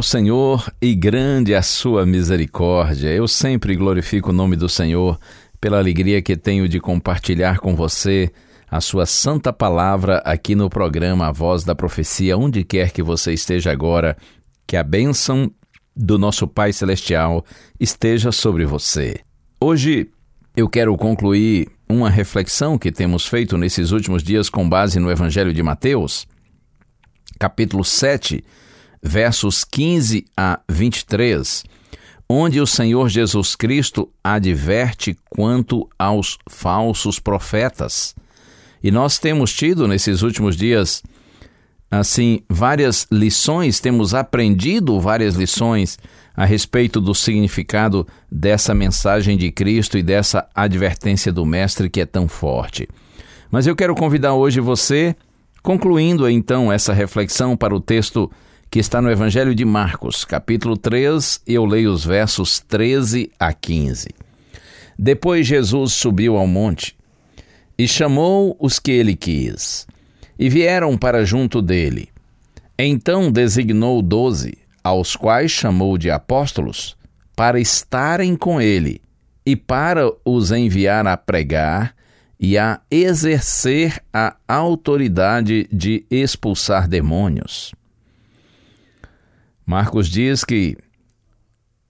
o Senhor e grande a sua misericórdia. Eu sempre glorifico o nome do Senhor pela alegria que tenho de compartilhar com você a sua santa palavra aqui no programa A Voz da Profecia, onde quer que você esteja agora. Que a bênção do nosso Pai Celestial esteja sobre você. Hoje eu quero concluir uma reflexão que temos feito nesses últimos dias com base no Evangelho de Mateus, capítulo 7, versos 15 a 23, onde o Senhor Jesus Cristo adverte quanto aos falsos profetas. E nós temos tido nesses últimos dias, assim, várias lições, temos aprendido várias lições a respeito do significado dessa mensagem de Cristo e dessa advertência do Mestre que é tão forte. Mas eu quero convidar hoje você, concluindo então essa reflexão para o texto que está no Evangelho de Marcos, capítulo 3, eu leio os versos 13 a 15. Depois Jesus subiu ao monte e chamou os que ele quis, e vieram para junto dele. Então designou doze, aos quais chamou de apóstolos, para estarem com ele e para os enviar a pregar e a exercer a autoridade de expulsar demônios. Marcos diz que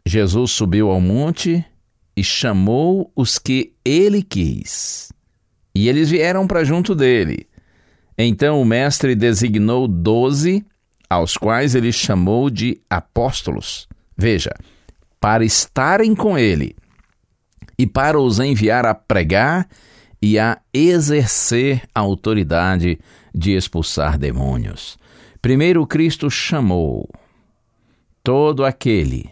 Jesus subiu ao monte e chamou os que ele quis. E eles vieram para junto dele. Então o mestre designou doze, aos quais ele chamou de apóstolos. Veja, para estarem com ele e para os enviar a pregar e a exercer a autoridade de expulsar demônios. Primeiro Cristo chamou todo aquele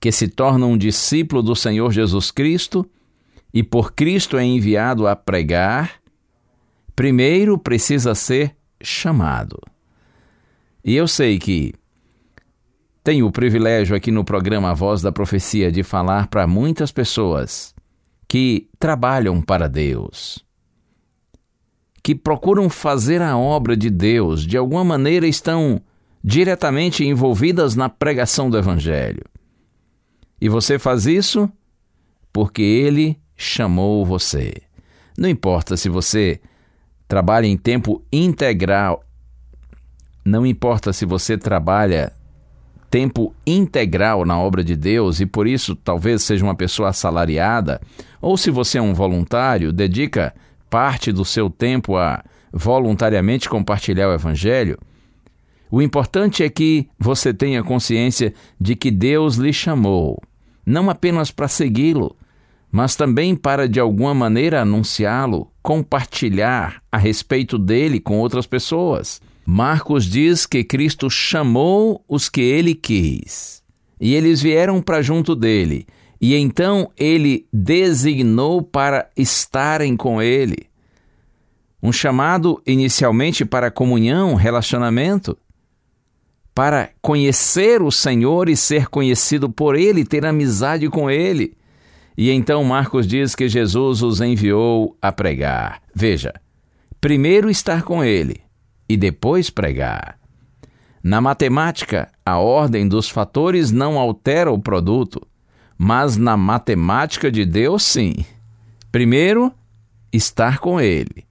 que se torna um discípulo do Senhor Jesus Cristo e por Cristo é enviado a pregar, primeiro precisa ser chamado. E eu sei que tenho o privilégio aqui no programa Voz da Profecia de falar para muitas pessoas que trabalham para Deus, que procuram fazer a obra de Deus, de alguma maneira estão diretamente envolvidas na pregação do Evangelho. E você faz isso porque Ele chamou você. Não importa se você trabalha em tempo integral, não importa se você trabalha tempo integral na obra de Deus e por isso talvez seja uma pessoa assalariada, ou se você é um voluntário, dedica parte do seu tempo a voluntariamente compartilhar o Evangelho. O importante é que você tenha consciência de que Deus lhe chamou, não apenas para segui-lo, mas também para de alguma maneira anunciá-lo, compartilhar a respeito dele com outras pessoas. Marcos diz que Cristo chamou os que ele quis, e eles vieram para junto dele, e então ele designou para estarem com ele. Um chamado inicialmente para comunhão, relacionamento, para conhecer o Senhor e ser conhecido por Ele, ter amizade com Ele. E então Marcos diz que Jesus os enviou a pregar. Veja, primeiro estar com ele e depois pregar. Na matemática, a ordem dos fatores não altera o produto, mas na matemática de Deus, sim. Primeiro, estar com ele.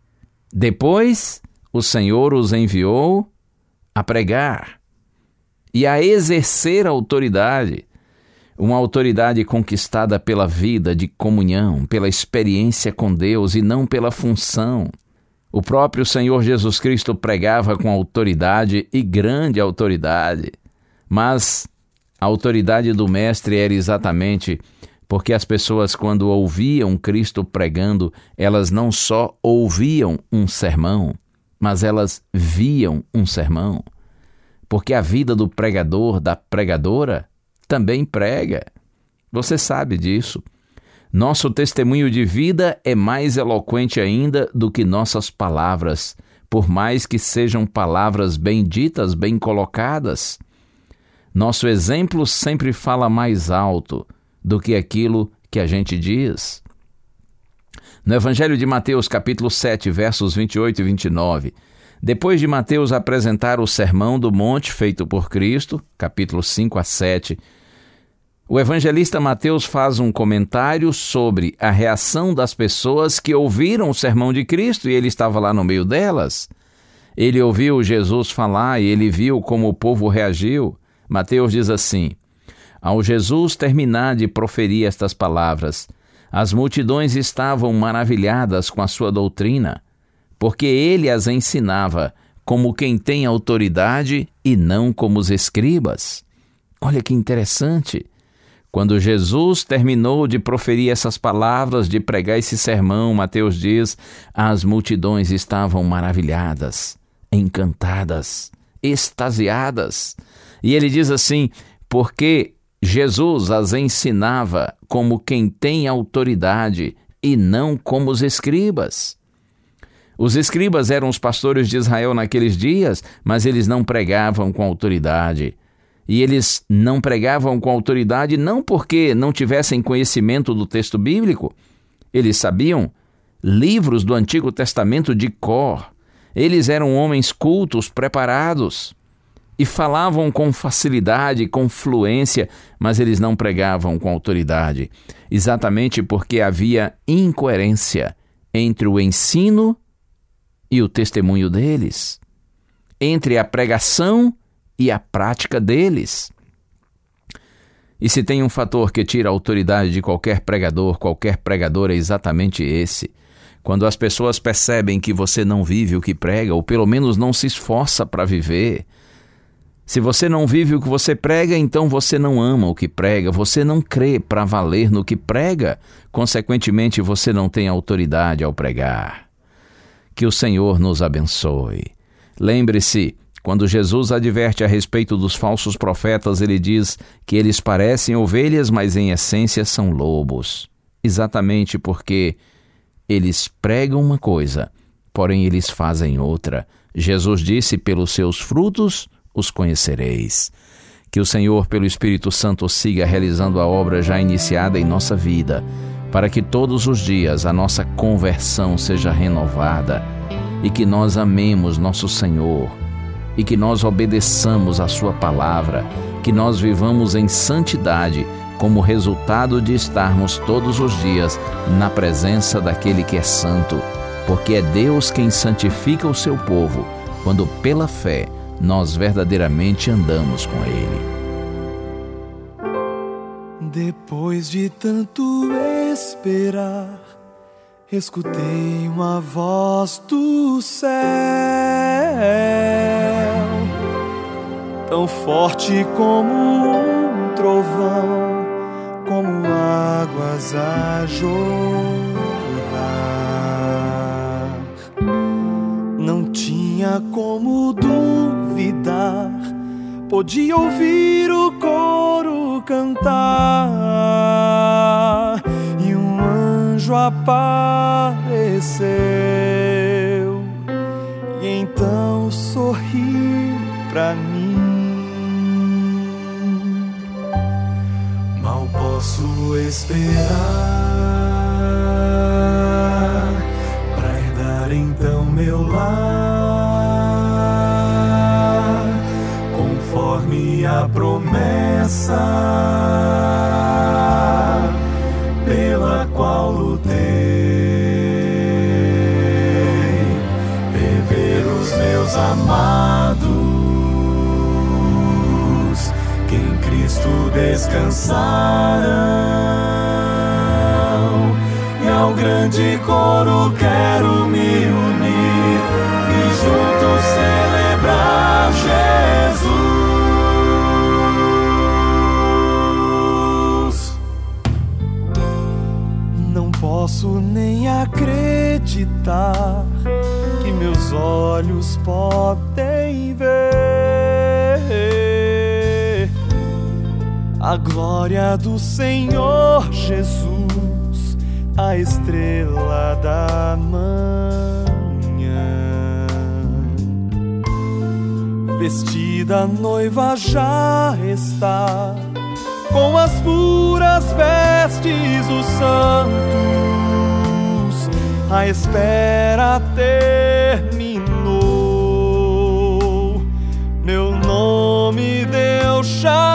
Depois, o Senhor os enviou a pregar e a exercer autoridade. Uma autoridade conquistada pela vida de comunhão, pela experiência com Deus e não pela função. O próprio Senhor Jesus Cristo pregava com autoridade e grande autoridade, mas a autoridade do Mestre era exatamente porque as pessoas, quando ouviam Cristo pregando, elas não só ouviam um sermão, mas elas viam um sermão. Porque a vida do pregador, da pregadora, também prega. Você sabe disso. Nosso testemunho de vida é mais eloquente ainda do que nossas palavras, por mais que sejam palavras bem ditas, bem colocadas. Nosso exemplo sempre fala mais alto do que aquilo que a gente diz. No Evangelho de Mateus, capítulo 7, versos 28 e 29, depois de Mateus apresentar o Sermão do Monte feito por Cristo, capítulo 5 a 7, o evangelista Mateus faz um comentário sobre a reação das pessoas que ouviram o sermão de Cristo e ele estava lá no meio delas. Ele ouviu Jesus falar e ele viu como o povo reagiu. Mateus diz assim: Ao Jesus terminar de proferir estas palavras, as multidões estavam maravilhadas com a sua doutrina, porque ele as ensinava como quem tem autoridade e não como os escribas. Olha que interessante. Quando Jesus terminou de proferir essas palavras, de pregar esse sermão, Mateus diz: as multidões estavam maravilhadas, encantadas, extasiadas. E ele diz assim: porque Jesus as ensinava como quem tem autoridade e não como os escribas. Os escribas eram os pastores de Israel naqueles dias, mas eles não pregavam com autoridade. E eles não pregavam com autoridade não porque não tivessem conhecimento do texto bíblico, eles sabiam livros do Antigo Testamento de cor. Eles eram homens cultos, preparados e falavam com facilidade, com fluência, mas eles não pregavam com autoridade, exatamente porque havia incoerência entre o ensino e o testemunho deles, entre a pregação e a prática deles. E se tem um fator que tira a autoridade de qualquer pregador, qualquer pregador é exatamente esse. Quando as pessoas percebem que você não vive o que prega, ou pelo menos não se esforça para viver. Se você não vive o que você prega, então você não ama o que prega, você não crê para valer no que prega, consequentemente você não tem autoridade ao pregar. Que o Senhor nos abençoe. Lembre-se, quando Jesus adverte a respeito dos falsos profetas, ele diz que eles parecem ovelhas, mas em essência são lobos. Exatamente porque eles pregam uma coisa, porém eles fazem outra. Jesus disse: pelos seus frutos os conhecereis. Que o Senhor, pelo Espírito Santo, siga realizando a obra já iniciada em nossa vida, para que todos os dias a nossa conversão seja renovada e que nós amemos nosso Senhor e que nós obedeçamos a Sua palavra, que nós vivamos em santidade como resultado de estarmos todos os dias na presença daquele que é santo, porque é Deus quem santifica o seu povo, quando pela fé nós verdadeiramente andamos com Ele. Depois de tanto esperar, escutei uma voz do céu, tão forte como um trovão, como águas a jorrar. Não tinha como duvidar, podia ouvir o coro cantar anjo apareceu e então sorri pra mim. Mal posso esperar para herdar então meu lar, conforme a promessa descansarão e ao grande coro quero me unir e juntos celebrar Jesus. Não posso nem acreditar que meus olhos podem a glória do Senhor Jesus, a estrela da manhã. Vestida noiva já está, com as puras vestes os santos, a espera terminou. Meu nome Deus chama.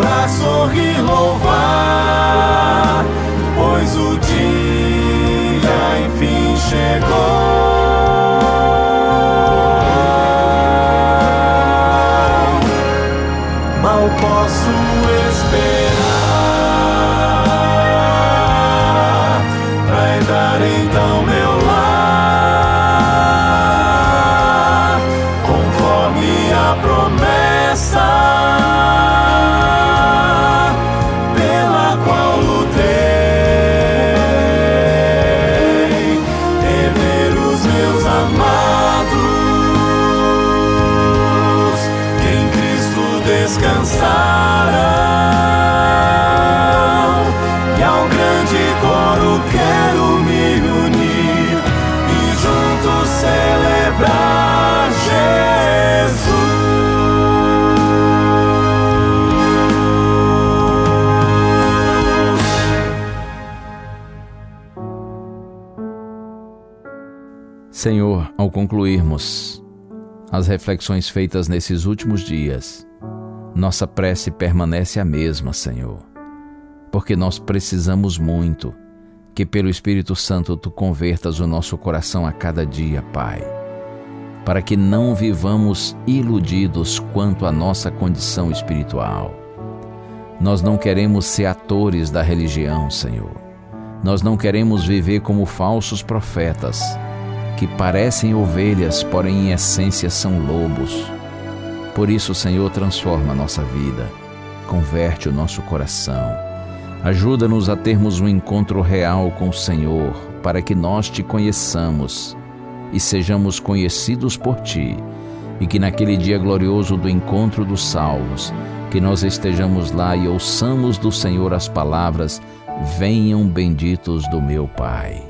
Chorar, sorrir, louvar, pois o dia enfim chegou. Mal posso esperar pra dar então meu lar, conforme a promessa Senhor, ao concluirmos as reflexões feitas nesses últimos dias, nossa prece permanece a mesma, Senhor, porque nós precisamos muito que pelo Espírito Santo tu convertas o nosso coração a cada dia, Pai, para que não vivamos iludidos quanto à nossa condição espiritual. Nós não queremos ser atores da religião, Senhor. Nós não queremos viver como falsos profetas que parecem ovelhas, porém em essência são lobos. Por isso, Senhor, transforma a nossa vida, converte o nosso coração. Ajuda-nos a termos um encontro real com o Senhor, para que nós te conheçamos e sejamos conhecidos por ti, e que naquele dia glorioso do encontro dos salvos, que nós estejamos lá e ouçamos do Senhor as palavras: Venham benditos do meu Pai.